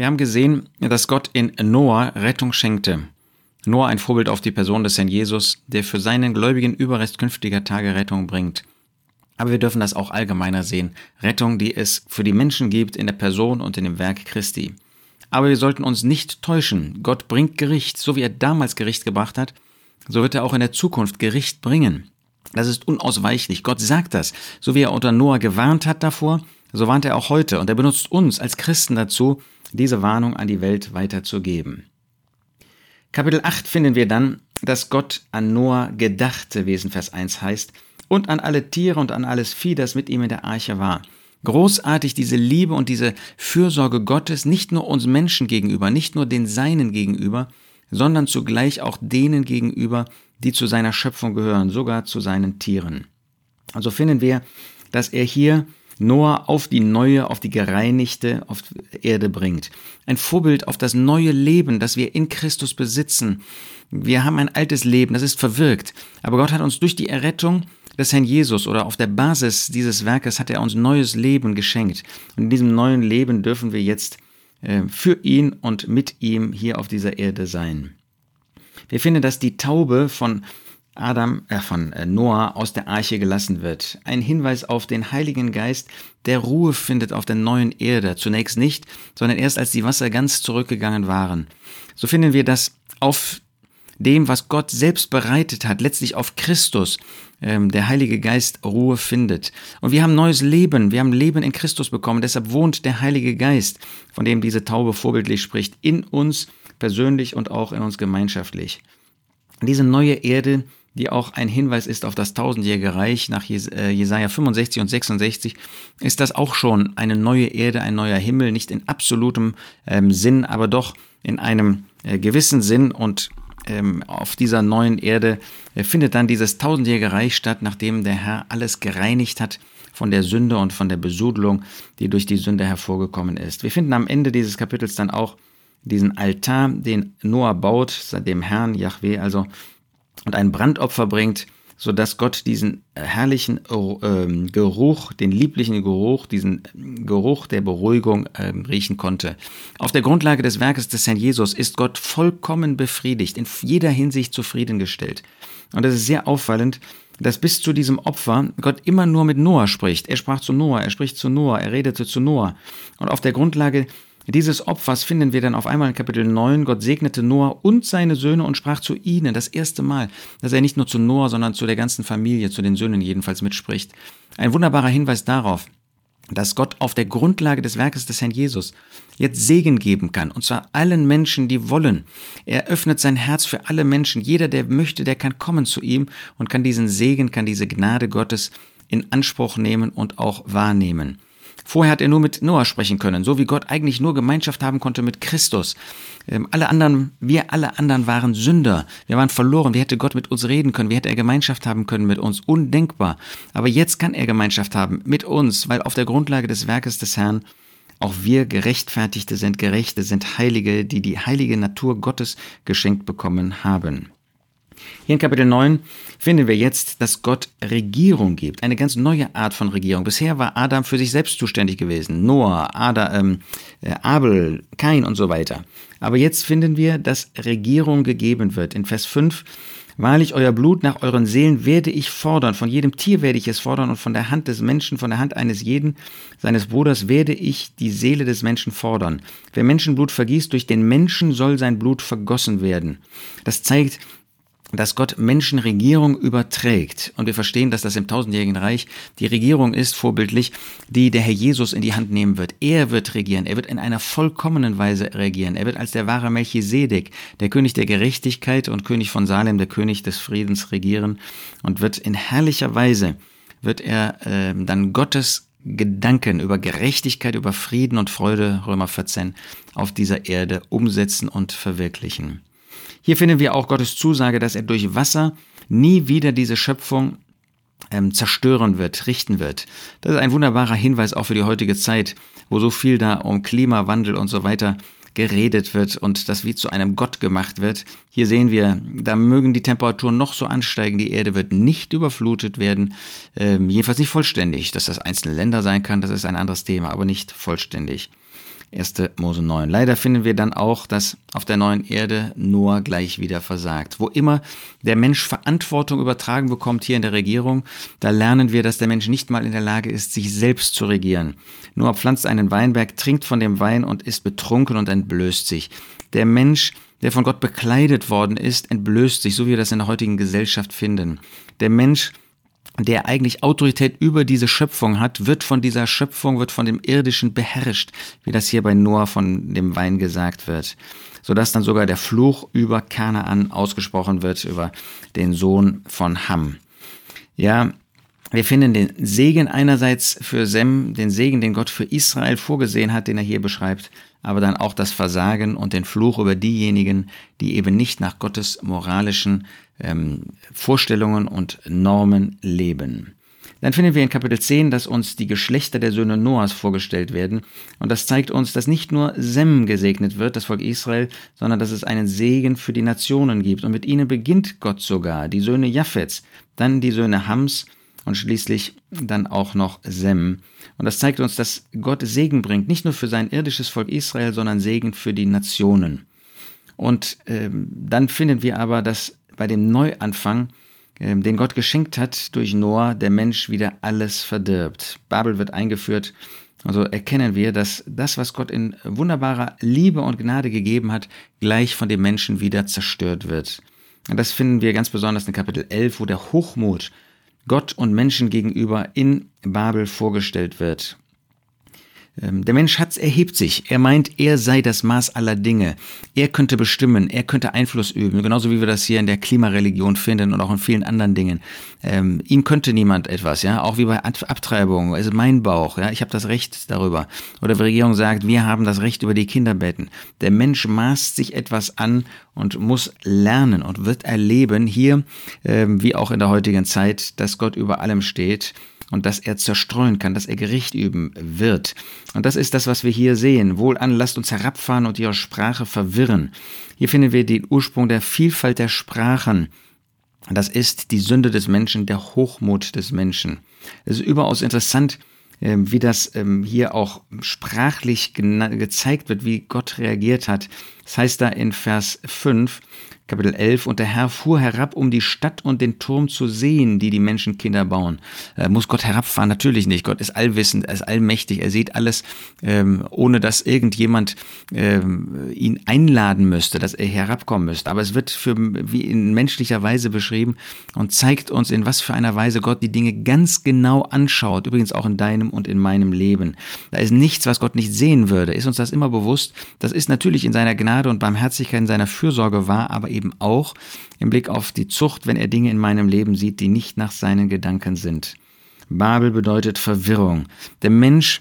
Wir haben gesehen, dass Gott in Noah Rettung schenkte. Noah ein Vorbild auf die Person des Herrn Jesus, der für seinen Gläubigen Überrest künftiger Tage Rettung bringt. Aber wir dürfen das auch allgemeiner sehen. Rettung, die es für die Menschen gibt in der Person und in dem Werk Christi. Aber wir sollten uns nicht täuschen. Gott bringt Gericht, so wie er damals Gericht gebracht hat, so wird er auch in der Zukunft Gericht bringen. Das ist unausweichlich. Gott sagt das. So wie er unter Noah gewarnt hat davor, so warnt er auch heute. Und er benutzt uns als Christen dazu, diese Warnung an die Welt weiterzugeben. Kapitel 8 finden wir dann, dass Gott an Noah gedachte, wie es in Vers 1 heißt, und an alle Tiere und an alles Vieh, das mit ihm in der Arche war. Großartig diese Liebe und diese Fürsorge Gottes, nicht nur uns Menschen gegenüber, nicht nur den Seinen gegenüber, sondern zugleich auch denen gegenüber, die zu seiner Schöpfung gehören, sogar zu seinen Tieren. Also finden wir, dass er hier Noah auf die neue, auf die gereinigte auf Erde bringt. Ein Vorbild auf das neue Leben, das wir in Christus besitzen. Wir haben ein altes Leben, das ist verwirkt. Aber Gott hat uns durch die Errettung des Herrn Jesus oder auf der Basis dieses Werkes hat er uns neues Leben geschenkt. Und in diesem neuen Leben dürfen wir jetzt äh, für ihn und mit ihm hier auf dieser Erde sein. Wir finden, dass die Taube von Adam, äh, von äh, Noah aus der Arche gelassen wird. Ein Hinweis auf den Heiligen Geist, der Ruhe findet auf der neuen Erde. Zunächst nicht, sondern erst als die Wasser ganz zurückgegangen waren. So finden wir, dass auf dem, was Gott selbst bereitet hat, letztlich auf Christus, ähm, der Heilige Geist Ruhe findet. Und wir haben neues Leben, wir haben Leben in Christus bekommen, deshalb wohnt der Heilige Geist, von dem diese Taube vorbildlich spricht, in uns persönlich und auch in uns gemeinschaftlich. Diese neue Erde, die auch ein Hinweis ist auf das tausendjährige Reich nach äh, Jesaja 65 und 66, ist das auch schon eine neue Erde, ein neuer Himmel, nicht in absolutem ähm, Sinn, aber doch in einem äh, gewissen Sinn und ähm, auf dieser neuen Erde äh, findet dann dieses tausendjährige Reich statt, nachdem der Herr alles gereinigt hat von der Sünde und von der Besudelung, die durch die Sünde hervorgekommen ist. Wir finden am Ende dieses Kapitels dann auch diesen Altar, den Noah baut, dem Herrn Yahweh also, und ein Brandopfer bringt, so dass Gott diesen herrlichen äh, Geruch, den lieblichen Geruch, diesen Geruch der Beruhigung äh, riechen konnte. Auf der Grundlage des Werkes des Herrn Jesus ist Gott vollkommen befriedigt, in jeder Hinsicht zufriedengestellt. Und es ist sehr auffallend, dass bis zu diesem Opfer Gott immer nur mit Noah spricht. Er sprach zu Noah, er spricht zu Noah, er redete zu Noah. Und auf der Grundlage dieses Opfers finden wir dann auf einmal in Kapitel 9. Gott segnete Noah und seine Söhne und sprach zu ihnen das erste Mal, dass er nicht nur zu Noah, sondern zu der ganzen Familie, zu den Söhnen jedenfalls mitspricht. Ein wunderbarer Hinweis darauf, dass Gott auf der Grundlage des Werkes des Herrn Jesus jetzt Segen geben kann, und zwar allen Menschen, die wollen. Er öffnet sein Herz für alle Menschen. Jeder, der möchte, der kann kommen zu ihm und kann diesen Segen, kann diese Gnade Gottes in Anspruch nehmen und auch wahrnehmen. Vorher hat er nur mit Noah sprechen können, so wie Gott eigentlich nur Gemeinschaft haben konnte mit Christus. Ähm, alle anderen, wir alle anderen waren Sünder. Wir waren verloren. Wie hätte Gott mit uns reden können? Wie hätte er Gemeinschaft haben können mit uns? Undenkbar. Aber jetzt kann er Gemeinschaft haben mit uns, weil auf der Grundlage des Werkes des Herrn auch wir Gerechtfertigte sind, Gerechte sind Heilige, die die heilige Natur Gottes geschenkt bekommen haben. Hier in Kapitel 9 finden wir jetzt, dass Gott Regierung gibt, eine ganz neue Art von Regierung. Bisher war Adam für sich selbst zuständig gewesen, Noah, Ada, ähm, äh, Abel, Kain und so weiter. Aber jetzt finden wir, dass Regierung gegeben wird. In Vers 5 Wahrlich, euer Blut nach euren Seelen werde ich fordern, von jedem Tier werde ich es fordern und von der Hand des Menschen, von der Hand eines jeden seines Bruders werde ich die Seele des Menschen fordern. Wer Menschenblut vergießt, durch den Menschen soll sein Blut vergossen werden. Das zeigt, dass Gott Menschen Regierung überträgt. Und wir verstehen, dass das im tausendjährigen Reich die Regierung ist, vorbildlich, die der Herr Jesus in die Hand nehmen wird. Er wird regieren. Er wird in einer vollkommenen Weise regieren. Er wird als der wahre Melchisedek, der König der Gerechtigkeit und König von Salem, der König des Friedens regieren und wird in herrlicher Weise, wird er äh, dann Gottes Gedanken über Gerechtigkeit, über Frieden und Freude, Römer 14, auf dieser Erde umsetzen und verwirklichen. Hier finden wir auch Gottes Zusage, dass er durch Wasser nie wieder diese Schöpfung ähm, zerstören wird, richten wird. Das ist ein wunderbarer Hinweis auch für die heutige Zeit, wo so viel da um Klimawandel und so weiter geredet wird und das wie zu einem Gott gemacht wird. Hier sehen wir, da mögen die Temperaturen noch so ansteigen, die Erde wird nicht überflutet werden, ähm, jedenfalls nicht vollständig. Dass das einzelne Länder sein kann, das ist ein anderes Thema, aber nicht vollständig. 1. Mose 9. Leider finden wir dann auch, dass auf der neuen Erde Noah gleich wieder versagt. Wo immer der Mensch Verantwortung übertragen bekommt hier in der Regierung, da lernen wir, dass der Mensch nicht mal in der Lage ist, sich selbst zu regieren. Noah pflanzt einen Weinberg, trinkt von dem Wein und ist betrunken und entblößt sich. Der Mensch, der von Gott bekleidet worden ist, entblößt sich, so wie wir das in der heutigen Gesellschaft finden. Der Mensch, der eigentlich Autorität über diese Schöpfung hat, wird von dieser Schöpfung, wird von dem Irdischen beherrscht, wie das hier bei Noah von dem Wein gesagt wird, sodass dann sogar der Fluch über Kanaan ausgesprochen wird, über den Sohn von Ham. Ja, wir finden den Segen einerseits für Sem, den Segen, den Gott für Israel vorgesehen hat, den er hier beschreibt, aber dann auch das Versagen und den Fluch über diejenigen, die eben nicht nach Gottes moralischen ähm, Vorstellungen und Normen leben. Dann finden wir in Kapitel 10, dass uns die Geschlechter der Söhne Noahs vorgestellt werden. Und das zeigt uns, dass nicht nur Sem gesegnet wird, das Volk Israel, sondern dass es einen Segen für die Nationen gibt. Und mit ihnen beginnt Gott sogar, die Söhne Japhets, dann die Söhne Hams und schließlich dann auch noch Sem. Und das zeigt uns, dass Gott Segen bringt, nicht nur für sein irdisches Volk Israel, sondern Segen für die Nationen. Und ähm, dann finden wir aber, dass bei dem Neuanfang, ähm, den Gott geschenkt hat durch Noah, der Mensch wieder alles verdirbt. Babel wird eingeführt. Also erkennen wir, dass das, was Gott in wunderbarer Liebe und Gnade gegeben hat, gleich von dem Menschen wieder zerstört wird. Und das finden wir ganz besonders in Kapitel 11, wo der Hochmut Gott und Menschen gegenüber in Babel vorgestellt wird. Ähm, der Mensch Hat's erhebt sich. Er meint, er sei das Maß aller Dinge. Er könnte bestimmen, er könnte Einfluss üben, genauso wie wir das hier in der Klimareligion finden und auch in vielen anderen Dingen. Ähm, ihm könnte niemand etwas, ja, auch wie bei Abtreibung, also mein Bauch, ja, ich habe das Recht darüber. Oder die Regierung sagt, wir haben das Recht über die Kinderbetten. Der Mensch maßt sich etwas an und muss lernen und wird erleben, hier ähm, wie auch in der heutigen Zeit, dass Gott über allem steht und dass er zerstreuen kann, dass er Gericht üben wird. Und das ist das, was wir hier sehen. Wohlan, lasst uns herabfahren und ihre Sprache verwirren. Hier finden wir den Ursprung der Vielfalt der Sprachen. Das ist die Sünde des Menschen, der Hochmut des Menschen. Es ist überaus interessant, ähm, wie das ähm, hier auch sprachlich gezeigt wird, wie Gott reagiert hat. Das heißt da in Vers 5, Kapitel 11, und der Herr fuhr herab, um die Stadt und den Turm zu sehen, die die Menschenkinder bauen. Äh, muss Gott herabfahren? Natürlich nicht. Gott ist allwissend, er ist allmächtig, er sieht alles, ähm, ohne dass irgendjemand ähm, ihn einladen müsste, dass er herabkommen müsste. Aber es wird für, wie in menschlicher Weise beschrieben und zeigt uns, in was für einer Weise Gott die Dinge ganz genau anschaut. Übrigens auch in deinem und in meinem Leben. Da ist nichts, was Gott nicht sehen würde. Ist uns das immer bewusst? Das ist natürlich in seiner Gnade und Barmherzigkeit, in seiner Fürsorge wahr, aber eben eben auch im Blick auf die Zucht, wenn er Dinge in meinem Leben sieht, die nicht nach seinen Gedanken sind. Babel bedeutet Verwirrung. Der Mensch,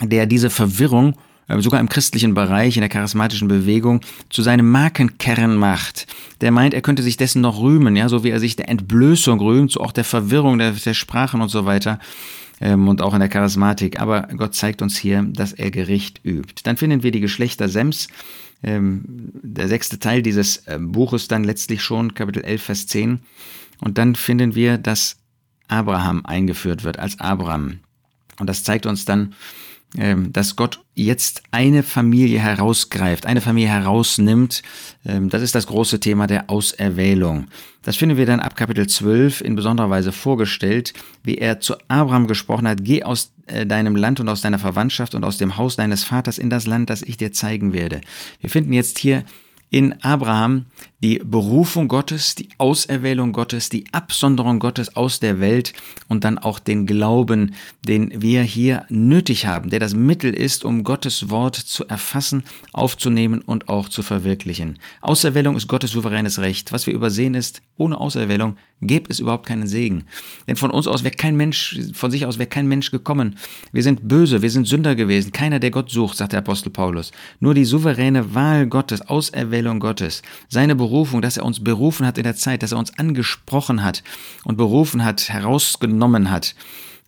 der diese Verwirrung äh, sogar im christlichen Bereich, in der charismatischen Bewegung, zu seinem Markenkern macht. Der meint, er könnte sich dessen noch rühmen, ja, so wie er sich der Entblößung rühmt, so auch der Verwirrung der, der Sprachen und so weiter ähm, und auch in der Charismatik. Aber Gott zeigt uns hier, dass er Gericht übt. Dann finden wir die Geschlechter Sems, ähm, der sechste Teil dieses äh, Buches dann letztlich schon, Kapitel 11, Vers 10. Und dann finden wir, dass Abraham eingeführt wird als Abraham. Und das zeigt uns dann, dass Gott jetzt eine Familie herausgreift, eine Familie herausnimmt. Ähm, das ist das große Thema der Auserwählung. Das finden wir dann ab Kapitel 12 in besonderer Weise vorgestellt, wie er zu Abraham gesprochen hat, geh aus äh, deinem Land und aus deiner Verwandtschaft und aus dem Haus deines Vaters in das Land, das ich dir zeigen werde. Wir finden jetzt hier in Abraham die Berufung Gottes, die Auserwählung Gottes, die Absonderung Gottes aus der Welt und dann auch den Glauben, den wir hier nötig haben, der das Mittel ist, um Gottes Wort zu erfassen, aufzunehmen und auch zu verwirklichen. Auserwählung ist Gottes souveränes Recht. Was wir übersehen ist, ohne Auserwählung gäbe es überhaupt keinen Segen. Denn von uns aus wäre kein Mensch, von sich aus wäre kein Mensch gekommen. Wir sind böse, wir sind Sünder gewesen. Keiner, der Gott sucht, sagt der Apostel Paulus. Nur die souveräne Wahl Gottes, Auserwählung Gottes, seine Berufung, dass er uns berufen hat in der Zeit, dass er uns angesprochen hat und berufen hat, herausgenommen hat,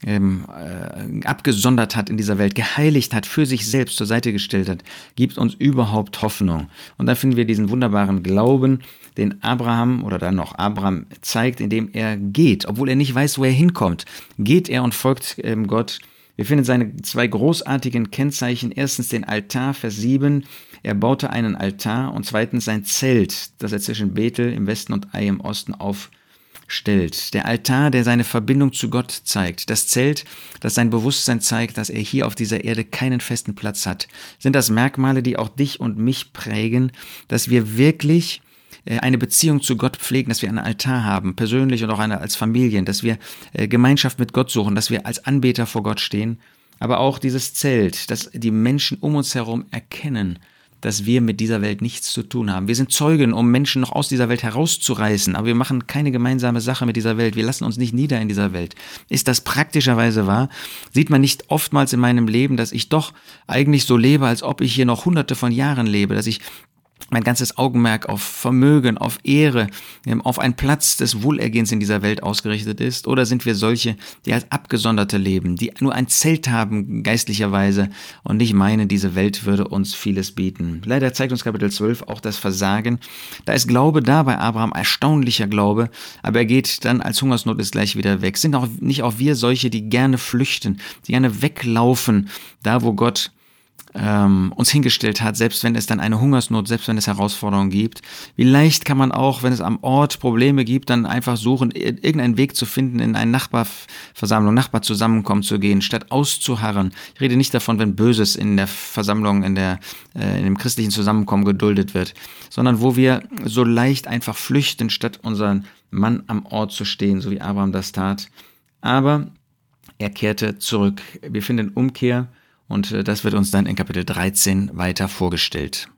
ähm, äh, abgesondert hat in dieser Welt, geheiligt hat, für sich selbst zur Seite gestellt hat, gibt uns überhaupt Hoffnung. Und da finden wir diesen wunderbaren Glauben, den Abraham oder dann noch Abraham zeigt, indem er geht, obwohl er nicht weiß, wo er hinkommt. Geht er und folgt ähm, Gott Wir finden seine zwei großartigen Kennzeichen. Erstens den Altar, Vers 7. Er baute einen Altar und zweitens sein Zelt, das er zwischen Bethel im Westen und Ai im Osten aufstellt. Der Altar, der seine Verbindung zu Gott zeigt. Das Zelt, das sein Bewusstsein zeigt, dass er hier auf dieser Erde keinen festen Platz hat. Sind das Merkmale, die auch dich und mich prägen, dass wir wirklich eine Beziehung zu Gott pflegen, dass wir einen Altar haben, persönlich und auch eine als Familien, dass wir äh, Gemeinschaft mit Gott suchen, dass wir als Anbeter vor Gott stehen, aber auch dieses Zelt, dass die Menschen um uns herum erkennen, dass wir mit dieser Welt nichts zu tun haben. Wir sind Zeugen, um Menschen noch aus dieser Welt herauszureißen, aber wir machen keine gemeinsame Sache mit dieser Welt. Wir lassen uns nicht nieder in dieser Welt. Ist das praktischerweise wahr? Sieht man nicht oftmals in meinem Leben, dass ich doch eigentlich so lebe, als ob ich hier noch hunderte von Jahren lebe, dass ich mein ganzes Augenmerk auf Vermögen, auf Ehre, ähm, auf einen Platz des Wohlergehens in dieser Welt ausgerichtet ist? Oder sind wir solche, die als Abgesonderte leben, die nur ein Zelt haben geistlicherweise und nicht meinen, diese Welt würde uns vieles bieten? Leider zeigt uns Kapitel 12 auch das Versagen. Da ist Glaube da bei Abraham, erstaunlicher Glaube, aber er geht dann als Hungersnot ist gleich wieder weg. Sind auch nicht auch wir solche, die gerne flüchten, die gerne weglaufen, da wo Gott ähm, uns hingestellt hat, selbst wenn es dann eine Hungersnot, selbst wenn es Herausforderungen gibt. Wie leicht kann man auch, wenn es am Ort Probleme gibt, dann einfach suchen, irgendeinen Weg zu finden, in eine Nachbarversammlung, Nachbarzusammenkommen zu gehen, statt auszuharren. Ich rede nicht davon, wenn Böses in der Versammlung, in, der, äh, in dem christlichen Zusammenkommen geduldet wird, sondern wo wir so leicht einfach flüchten, statt unseren Mann am Ort zu stehen, so wie Abraham das tat. Aber er kehrte zurück. Wir finden Umkehr und äh, das wird uns dann in Kapitel 13 weiter vorgestellt.